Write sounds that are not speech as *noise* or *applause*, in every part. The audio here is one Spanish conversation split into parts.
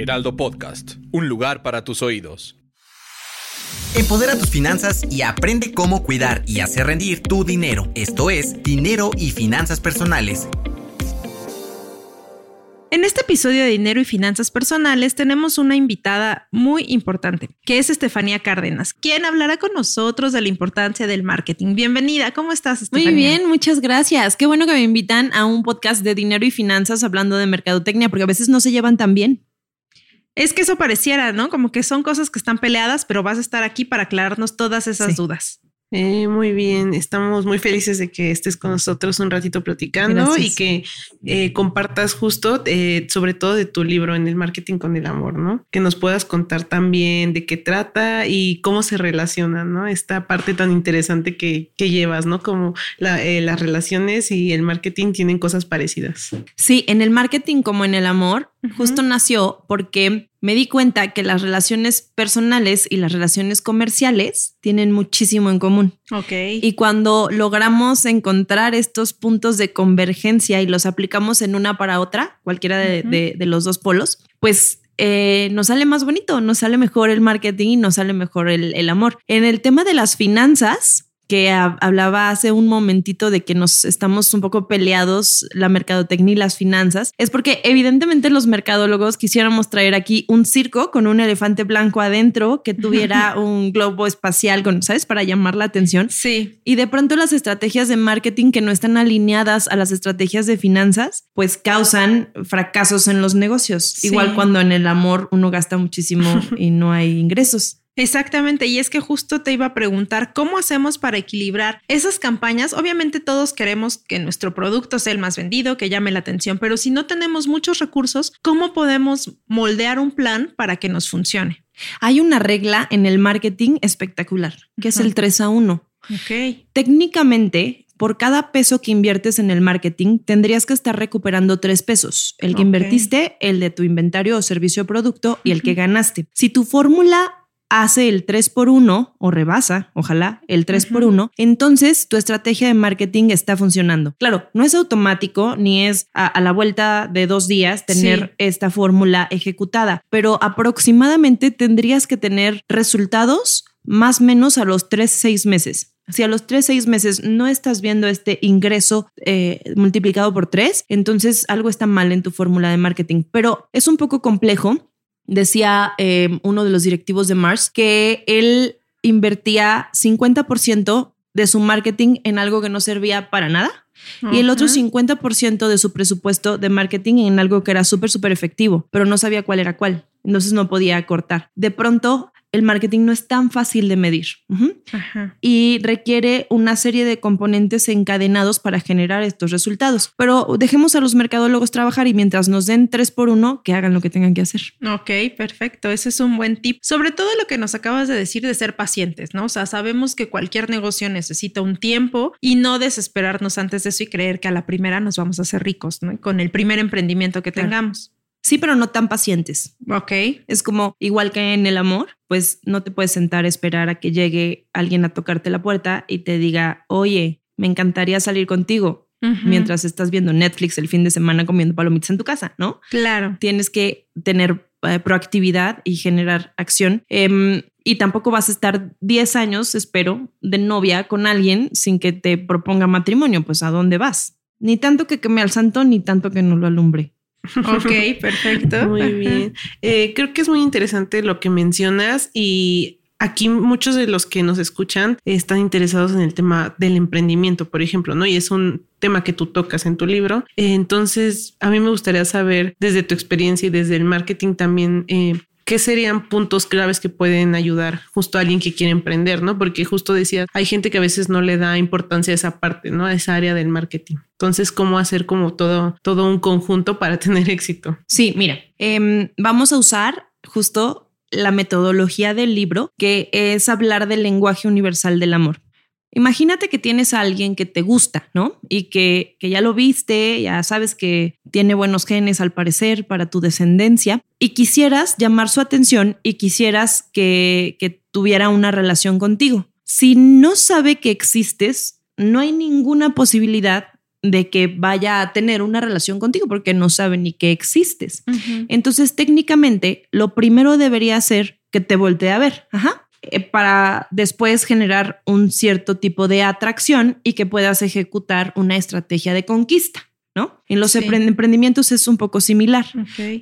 Heraldo Podcast, un lugar para tus oídos. Empodera tus finanzas y aprende cómo cuidar y hacer rendir tu dinero. Esto es Dinero y Finanzas Personales En este episodio de Dinero y Finanzas Personales tenemos una invitada muy importante, que es Estefanía Cárdenas, quien hablará con nosotros de la importancia del marketing. Bienvenida, ¿cómo estás, Estefanía? Muy bien, muchas gracias. Qué bueno que me invitan a un podcast de dinero y finanzas hablando de mercadotecnia, porque a veces no se llevan tan bien. Es que eso pareciera, ¿no? Como que son cosas que están peleadas, pero vas a estar aquí para aclararnos todas esas Sí. dudas. Eh, muy bien, estamos muy felices de que estés con nosotros un ratito platicando Gracias. y que eh, compartas justo, eh, sobre todo de tu libro en el marketing con el amor, ¿no? Que nos puedas contar también de qué trata y cómo se relaciona, ¿no? Esta parte tan interesante que, que llevas, ¿no? Como la, las relaciones y el marketing tienen cosas parecidas. Sí, en el marketing como en el amor, justo nació porque me di cuenta que las relaciones personales y las relaciones comerciales tienen muchísimo en común. Ok. Y cuando logramos encontrar estos puntos de convergencia y los aplicamos en una para otra, cualquiera de, Ujú. de- de los dos polos, pues eh, nos sale más bonito, nos sale mejor el marketing y nos sale mejor el, el amor. En el tema de las finanzas, que ha- hablaba hace un momentito de que nos estamos un poco peleados la mercadotecnia y las finanzas, es porque evidentemente los mercadólogos quisiéramos traer aquí un circo con un elefante blanco adentro que tuviera *laughs* un globo espacial con, ¿sabes? Para llamar la atención. Sí. Y de pronto las estrategias de marketing que no están alineadas a las estrategias de finanzas, pues causan fracasos en los negocios. Sí. Igual cuando en el amor uno gasta muchísimo *laughs* y no hay ingresos. Exactamente, y es que justo te iba a preguntar cómo hacemos para equilibrar esas campañas. Obviamente todos queremos que nuestro producto sea el más vendido, que llame la atención, pero si no tenemos muchos recursos, ¿cómo podemos moldear un plan para que nos funcione? Hay una regla en el marketing espectacular, que es el 3 a 1. Ok. Técnicamente, por cada peso que inviertes en el marketing, tendrías que estar recuperando tres pesos. El que invertiste, el de tu inventario o servicio o producto y el que ganaste. Si tu fórmula hace el 3 por 1 o rebasa, ojalá, el 3 por 1, entonces tu estrategia de marketing está funcionando. Claro, no es automático ni es a, a la vuelta de dos días tener Sí. esta fórmula ejecutada, pero aproximadamente tendrías que tener resultados más o menos a los 3, 6 meses. Si a los 3, 6 meses no estás viendo este ingreso eh, multiplicado por 3, entonces algo está mal en tu fórmula de marketing. Pero es un poco complejo. Decía eh, uno de los directivos de Mars que él invertía 50% de su marketing en algo que no servía para nada y el otro Ajá. 50% de su presupuesto de marketing en algo que era súper, súper efectivo, pero no sabía cuál era cuál. Entonces no podía cortar. De pronto, el marketing no es tan fácil de medir. Ajá. y requiere una serie de componentes encadenados para generar estos resultados. Pero dejemos a los mercadólogos trabajar y mientras nos den tres por uno, que hagan lo que tengan que hacer. Ok, perfecto. Ese es un buen tip. Sobre todo lo que nos acabas de decir de ser pacientes, ¿no? O sea, sabemos que cualquier negocio necesita un tiempo y no desesperarnos antes de eso y creer que a la primera nos vamos a hacer ricos, ¿no? Con el primer emprendimiento que Claro. Sí, pero no tan pacientes. Ok. Es como igual que en el amor, pues no te puedes sentar a esperar a que llegue alguien a tocarte la puerta y te diga, oye, me encantaría salir contigo mientras estás viendo Netflix el fin de semana comiendo palomitas en tu casa, ¿no? Claro. Tienes que tener eh, proactividad y generar acción. Em, y tampoco vas a estar 10 años, espero, de novia con alguien sin que te proponga matrimonio. Pues a dónde vas? Ni tanto que queme al santo, ni tanto que no lo alumbre. Ok, *laughs* perfecto. Muy bien. Eh, creo que es muy interesante lo que mencionas y aquí muchos de los que nos escuchan están interesados en el tema del emprendimiento, por ejemplo, ¿no? Y es un tema que tú tocas en tu libro. Eh, Entonces, a mí me gustaría saber desde tu experiencia y desde el marketing también, eh, ¿qué serían puntos claves que pueden ayudar justo a alguien que quiere emprender, ¿no? Porque justo decía, hay gente que a veces no le da importancia a esa parte, ¿no? A esa área del marketing. Entonces, ¿cómo hacer como todo, todo un conjunto para *laughs* tener éxito? Sí, mira, em, vamos a usar justo la metodología del libro, que es hablar del lenguaje universal del amor. Imagínate que tienes a alguien que te gusta, ¿no? Y que, que, ya lo viste, ya sabes que tiene buenos genes al parecer para tu descendencia y quisieras llamar su atención y quisieras que, que tuviera una relación contigo. Si no sabe que existes, no hay ninguna posibilidad de que vaya a tener una relación contigo porque no sabe ni que existes. Entonces, técnicamente, lo primero debería ser que te voltee a ver. Ajá. Eh, para después generar un cierto tipo de atracción y que puedas ejecutar una estrategia de conquista, ¿no? En los emprendimientos es un poco similar.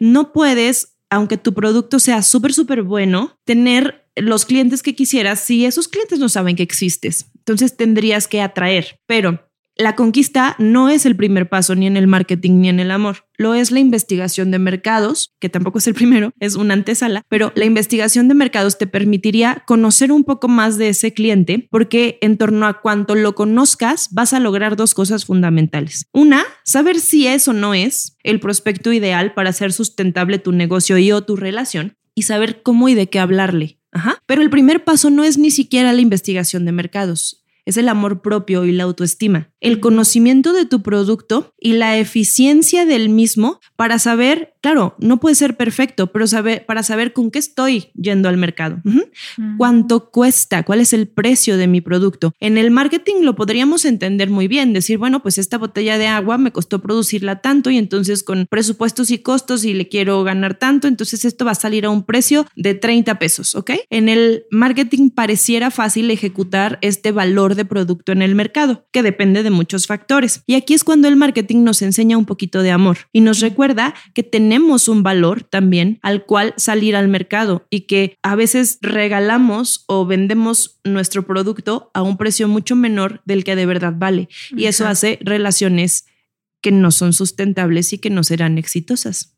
No puedes, aunque tu producto sea súper, súper bueno, tener los clientes que quisieras si esos clientes no saben que existes. Entonces tendrías que atraer, pero la conquista no es el primer paso ni en el marketing ni en el amor. Lo es la investigación de mercados, que tampoco es el primero, es una antesala, pero la investigación de mercados te permitiría conocer un poco más de ese cliente porque en torno a cuanto lo conozcas vas a lograr dos cosas fundamentales. Una, saber si es o no es el prospecto ideal para hacer sustentable tu negocio y o tu relación y saber cómo y de qué hablarle. Ajá. Pero el primer paso no es ni siquiera la investigación de mercados es el amor propio y la autoestima, el conocimiento de tu producto y la eficiencia del mismo para saber, claro, no puede ser perfecto, pero saber, para saber con qué estoy yendo al mercado. ¿Cuánto cuesta? ¿Cuál es el precio de mi producto? En el marketing lo podríamos entender muy bien, decir, bueno, pues esta botella de agua me costó producirla tanto y entonces con presupuestos y costos y le quiero ganar tanto, entonces esto va a salir a un precio de 30 pesos, ¿ok? En el marketing pareciera fácil ejecutar este valor de producto en el mercado, que depende de muchos factores. Y aquí es cuando el marketing nos enseña un poquito de amor y nos recuerda que tenemos un valor también al cual salir al mercado y que a veces regalamos o vendemos nuestro producto a un precio mucho menor del que de verdad vale. Y eso hace relaciones que no son sustentables y que no serán exitosas.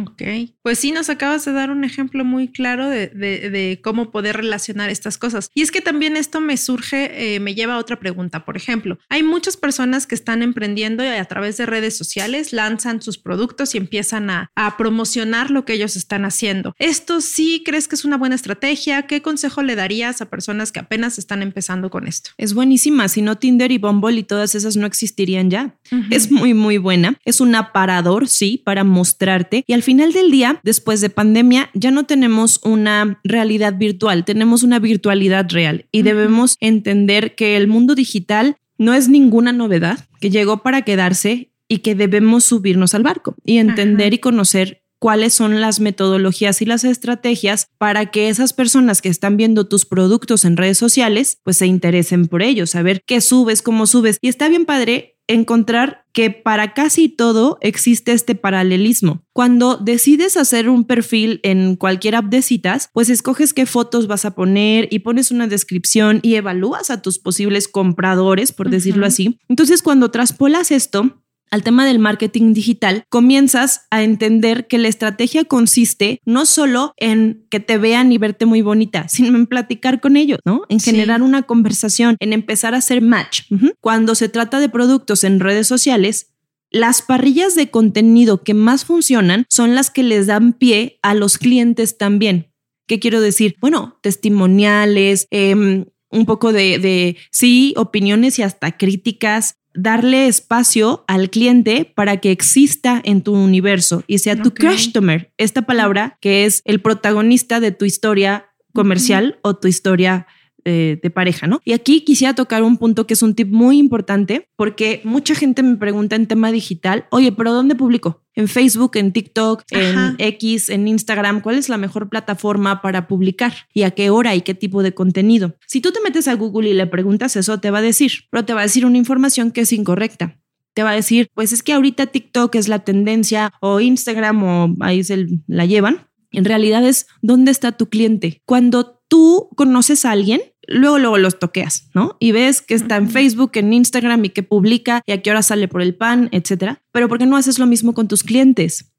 Ok, pues sí, nos acabas de dar un ejemplo muy claro de, de, de cómo poder relacionar estas cosas. Y es que también esto me surge, eh, me lleva a otra pregunta. Por ejemplo, hay muchas personas que están emprendiendo y a través de redes sociales lanzan sus productos y empiezan a, a promocionar lo que ellos están haciendo. ¿Esto sí crees que es una buena estrategia? ¿Qué consejo le darías a personas que apenas están empezando con esto? Es buenísima, si no Tinder y Bumble y todas esas no existirían ya. Uh -huh. Es muy, muy buena. Es un aparador, sí, para mostrarte y al final del día, después de pandemia, ya no tenemos una realidad virtual, tenemos una virtualidad real y debemos entender que el mundo digital no es ninguna novedad, que llegó para quedarse y que debemos subirnos al barco y entender Ajá. y conocer cuáles son las metodologías y las estrategias para que esas personas que están viendo tus productos en redes sociales, pues se interesen por ellos, saber qué subes, cómo subes. Y está bien padre encontrar que para casi todo existe este paralelismo. Cuando decides hacer un perfil en cualquier app de citas, pues escoges qué fotos vas a poner y pones una descripción y evalúas a tus posibles compradores, por uh -huh. decirlo así. Entonces, cuando traspolas esto, al tema del marketing digital, comienzas a entender que la estrategia consiste no solo en que te vean y verte muy bonita, sino en platicar con ellos, ¿no? En generar sí. una conversación, en empezar a hacer match. Uh -huh. Cuando se trata de productos en redes sociales, las parrillas de contenido que más funcionan son las que les dan pie a los clientes también. ¿Qué quiero decir? Bueno, testimoniales, em, un poco de, de, sí, opiniones y hasta críticas, darle espacio al cliente para que exista en tu universo y sea tu customer. Esta palabra que es el protagonista de tu historia comercial o tu historia eh, de pareja, ¿no? Y aquí quisiera tocar un punto que es un tip muy importante porque mucha gente me pregunta en tema digital, oye, pero ¿dónde publico? En Facebook, en TikTok, en X, en Instagram, ¿cuál es la mejor plataforma para publicar? ¿Y a qué hora y qué tipo de contenido? Si tú te metes a Google y le preguntas eso, te va a decir, pero te va a decir una información que es incorrecta te va a decir, pues es que ahorita TikTok es la tendencia o Instagram o ahí se la llevan. En realidad es dónde está tu cliente. Cuando tú conoces a alguien, luego, luego los toqueas, ¿no? Y ves que está en Facebook, en Instagram y que publica y a qué hora sale por el pan, etcétera. Pero ¿por qué no haces lo mismo con tus clientes?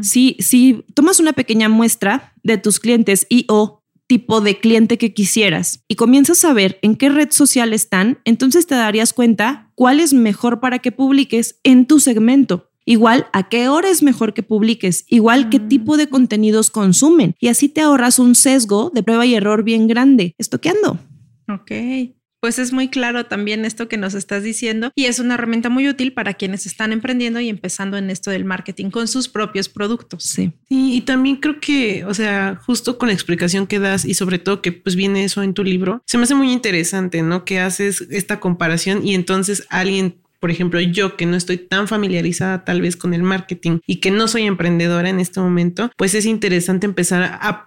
si, si tomas una pequeña muestra de tus clientes y o tipo de cliente que quisieras y comienzas a ver en qué red social están, entonces te darías cuenta cuál es mejor para que publiques en tu segmento. Igual a qué hora es mejor que publiques, igual qué mm. tipo de contenidos consumen. Y así te ahorras un sesgo de prueba y error bien grande. Estoqueando. Ok. Pues es muy claro también esto que nos estás diciendo y es una herramienta muy útil para quienes están emprendiendo y empezando en esto del marketing con sus propios productos. Sí. y también creo que, o sea, justo con la explicación que das y sobre todo que pues viene eso en tu libro, se me hace muy interesante, ¿no? Que haces esta comparación y entonces alguien por ejemplo, yo que no estoy tan familiarizada tal vez con el marketing y que no soy emprendedora en este momento, pues es interesante empezar a,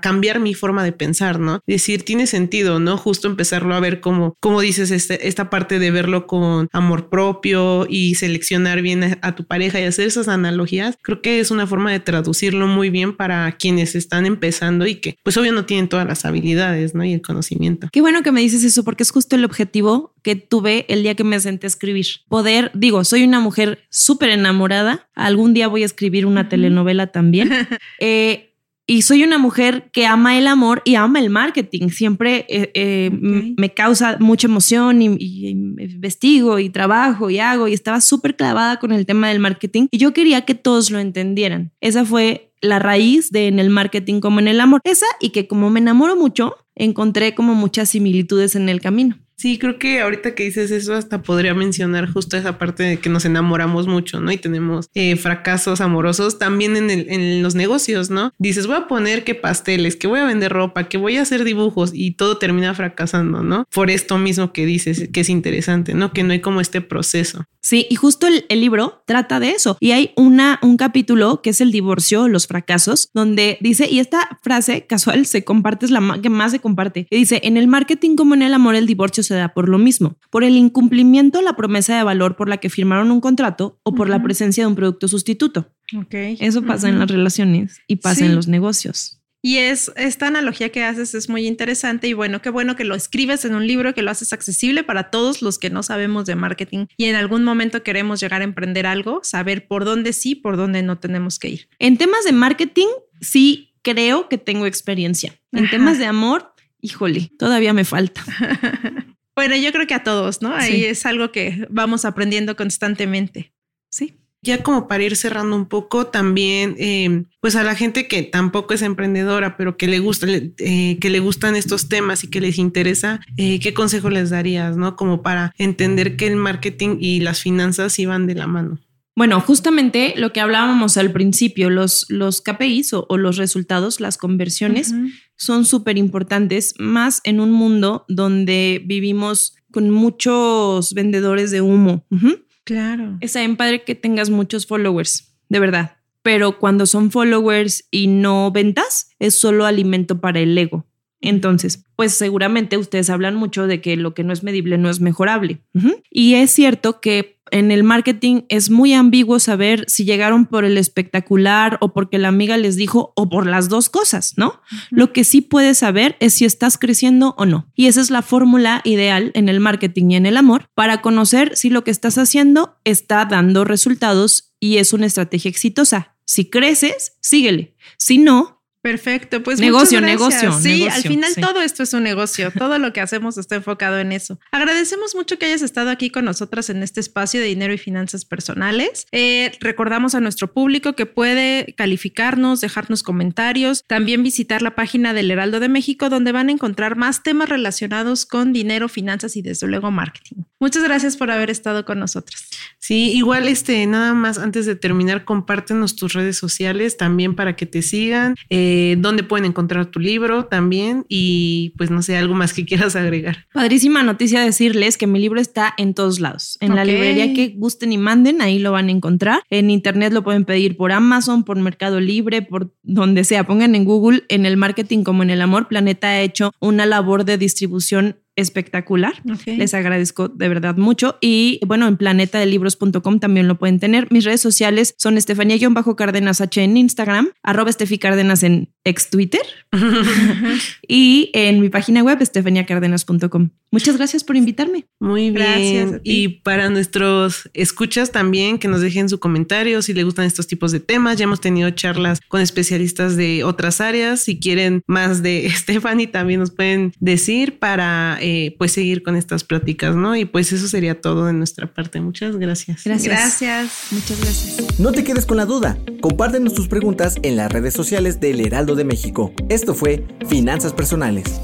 cambiar mi forma de pensar, ¿no? Decir, tiene sentido, ¿no? Justo empezarlo a ver como, como dices, este, esta parte de verlo con amor propio y seleccionar bien a, tu pareja y hacer esas analogías, creo que es una forma de traducirlo muy bien para quienes están empezando y que pues obvio no tienen todas las habilidades, ¿no? Y el conocimiento. Qué bueno que me dices eso porque es justo el objetivo que tuve el día que me senté a escribir Poder, digo, soy una mujer súper enamorada. Algún día voy a escribir una telenovela también. *laughs* Eh, y soy una mujer que ama el amor y ama el marketing. Siempre eh, eh, me causa mucha emoción y, y, investigo y trabajo y hago y estaba súper clavada con el tema del marketing y yo quería que todos lo entendieran. Esa fue la raíz de en el marketing como en el amor. Esa y que como me enamoro mucho, encontré como muchas similitudes en el camino. Sí, creo que ahorita que dices eso, hasta podría mencionar justo esa parte de que nos enamoramos mucho, ¿no? Y tenemos eh, fracasos amorosos también en, el, en los negocios, ¿no? Dices, voy a poner que pasteles, que voy a vender ropa, que voy a hacer dibujos y todo termina fracasando, ¿no? Por esto mismo que dices, que es interesante, ¿no? Que no hay como este proceso. Sí, y justo el, libro trata de eso. Y hay una, un capítulo que es el divorcio, los fracasos, donde dice, y esta frase casual se comparte, es la que más se comparte, y dice, en el marketing como en el amor, el divorcio se da por lo mismo, por el incumplimiento de la promesa de valor por la que firmaron un contrato o por la presencia de un producto sustituto. Okay. Eso pasa en las relaciones y pasa en los negocios. Y es esta analogía que haces es muy interesante y bueno, qué bueno que lo escribes en un libro que lo haces accesible para todos los que no sabemos de marketing y en algún momento queremos llegar a emprender algo, saber por dónde sí, por dónde no tenemos que ir. En temas de marketing, sí creo que tengo experiencia. En temas de amor, híjole, todavía me falta. *laughs* Bueno, yo creo que a todos, ¿no? Ahí es algo que vamos aprendiendo constantemente. Sí. Ya como para ir cerrando un poco, también, em, pues a la gente que tampoco es emprendedora, pero que le gusta, eh, que le gustan estos temas y que les interesa, eh, ¿qué consejo les darías, no? Como para entender que el marketing y las finanzas iban de la mano. Bueno, justamente lo que hablábamos al principio, los, los KPIs o, los resultados, las conversiones, son súper importantes, más en un mundo donde vivimos con muchos vendedores de humo. Claro. Es bien padre que tengas muchos followers, de verdad. Pero cuando son followers y no ventas, es solo alimento para el ego. Entonces, pues seguramente ustedes hablan mucho de que lo que no es medible no es mejorable. Y es cierto que en el marketing es muy ambiguo saber si llegaron por el espectacular o porque la amiga les dijo o por las dos cosas, ¿no? Lo que sí puedes saber es si estás creciendo o no. Y esa es la fórmula ideal en el marketing y en el amor para conocer si lo que estás haciendo está dando resultados y es una estrategia exitosa. Si creces, síguele. Si no, Perfecto, pues negocio, negocio. Sí, negocio, al final sí. todo esto es un negocio. Todo lo que hacemos está enfocado en eso. Agradecemos mucho que hayas estado aquí con nosotras en este espacio de dinero y finanzas personales. Eh, recordamos a nuestro público que puede calificarnos, dejarnos comentarios, también visitar la página del Heraldo de México donde van a encontrar más temas relacionados con dinero, finanzas y desde luego marketing. Muchas gracias por haber estado con nosotras. Sí, igual este, nada más antes de terminar, compártenos tus redes sociales también para que te sigan, eh, dónde pueden encontrar tu libro también y pues no sé, algo más que quieras agregar. Padrísima noticia decirles que mi libro está en todos lados. En la librería que gusten y manden, ahí lo van a encontrar. En internet lo pueden pedir por Amazon, por Mercado Libre, por donde sea. Pongan en Google, en el marketing como en el amor. Planeta ha hecho una labor de distribución espectacular. Les agradezco de verdad mucho. Y bueno, en planetadelibros.com también lo pueden tener. Mis redes sociales son Estefanía-Cárdenas H en Instagram, arroba Estefi Cárdenas en ex Twitter *laughs* y en mi página web estefaniacárdenas.com. Muchas gracias por invitarme. Muy bien. Gracias. Y para nuestros escuchas también, que nos dejen su comentario si les gustan estos tipos de temas. Ya hemos tenido charlas con especialistas de otras áreas. Si quieren más de *laughs* Stephanie, también nos pueden decir para eh, pues seguir con estas pláticas, ¿no? Y pues eso sería todo de nuestra parte. Muchas gracias. Gracias. Gracias. Muchas gracias. No te quedes con la duda. Compártenos tus preguntas en las redes sociales del Heraldo de México. Esto fue Finanzas Personales.